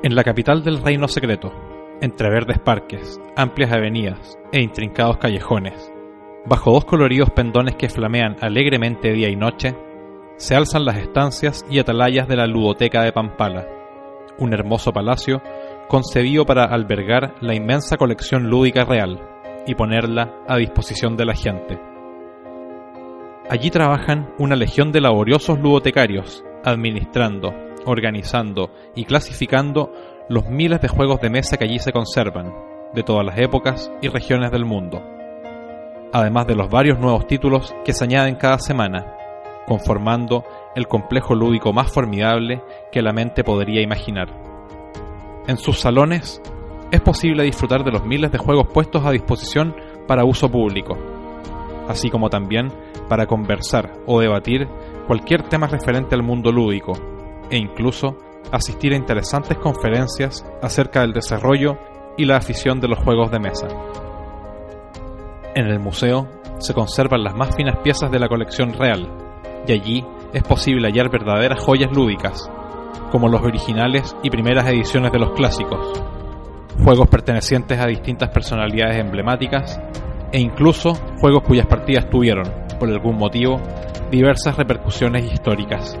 En la capital del reino secreto, entre verdes parques, amplias avenidas e intrincados callejones, bajo dos coloridos pendones que flamean alegremente día y noche, se alzan las estancias y atalayas de la ludoteca de Pampala, un hermoso palacio concebido para albergar la inmensa colección lúdica real y ponerla a disposición de la gente. Allí trabajan una legión de laboriosos ludotecarios, administrando, organizando y clasificando los miles de juegos de mesa que allí se conservan, de todas las épocas y regiones del mundo, además de los varios nuevos títulos que se añaden cada semana, conformando el complejo lúdico más formidable que la mente podría imaginar. En sus salones es posible disfrutar de los miles de juegos puestos a disposición para uso público, así como también para conversar o debatir cualquier tema referente al mundo lúdico, e incluso asistir a interesantes conferencias acerca del desarrollo y la afición de los juegos de mesa. En el museo se conservan las más finas piezas de la colección real, y allí es posible hallar verdaderas joyas lúdicas, como los originales y primeras ediciones de los clásicos, juegos pertenecientes a distintas personalidades emblemáticas e incluso juegos cuyas partidas tuvieron, por algún motivo, diversas repercusiones históricas.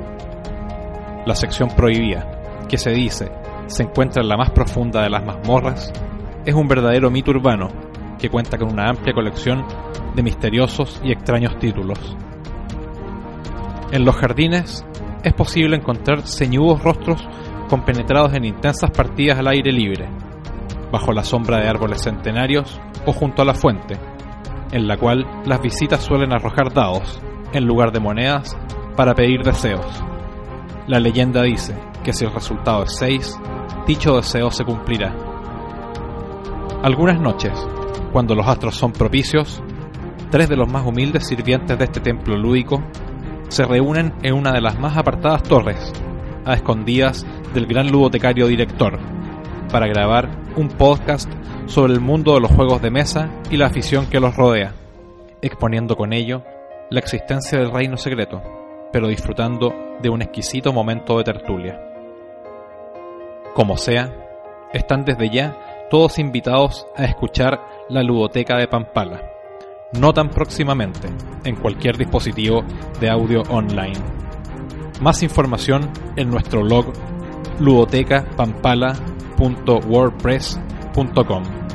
La sección prohibida, que se dice se encuentra en la más profunda de las mazmorras, es un verdadero mito urbano que cuenta con una amplia colección de misteriosos y extraños títulos. En los jardines es posible encontrar ceñudos rostros compenetrados en intensas partidas al aire libre, bajo la sombra de árboles centenarios o junto a la fuente, en la cual las visitas suelen arrojar dados, en lugar de monedas, para pedir deseos. La leyenda dice que si el resultado es 6, dicho deseo se cumplirá. Algunas noches, cuando los astros son propicios, tres de los más humildes sirvientes de este templo lúdico se reúnen en una de las más apartadas torres, a escondidas del gran ludotecario director, para grabar un podcast sobre el mundo de los juegos de mesa y la afición que los rodea, exponiendo con ello la existencia del reino secreto, pero disfrutando de un exquisito momento de tertulia. Como sea, están desde ya todos invitados a escuchar la ludoteca de Pampala, no tan próximamente, en cualquier dispositivo de audio online. Más información en nuestro blog ludotecapampala.wordpress.com.